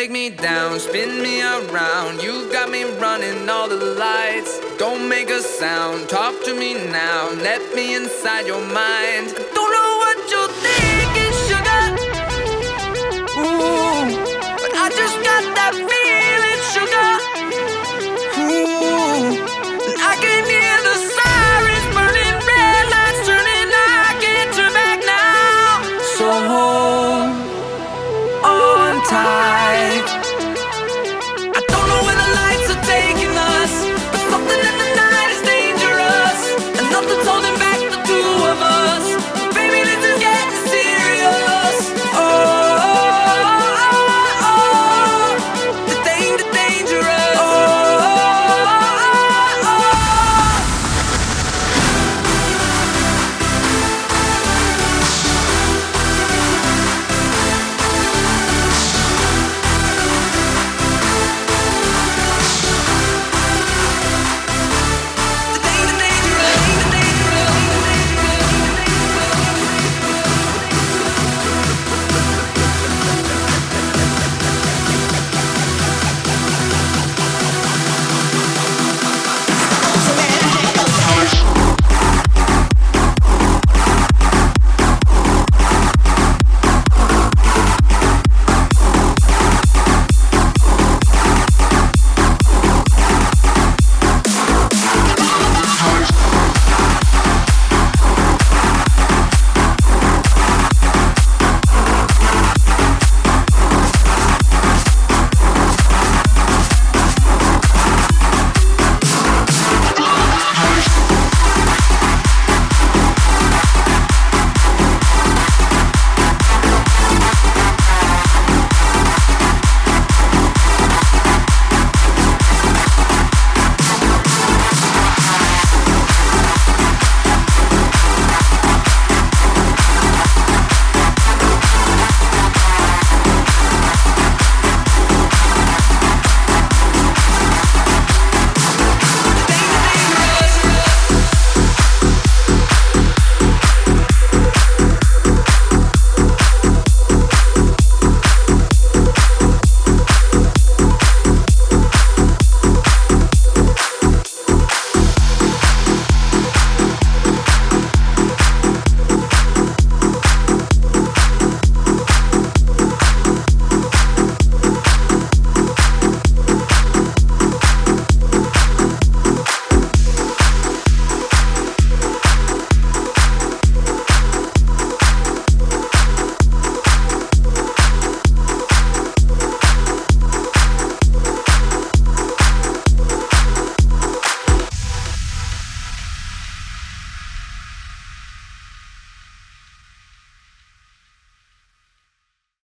take me down, spin me around. You got me running all the lights. Don't make a sound, talk to me now. Let me inside your mind. Don't know what you think.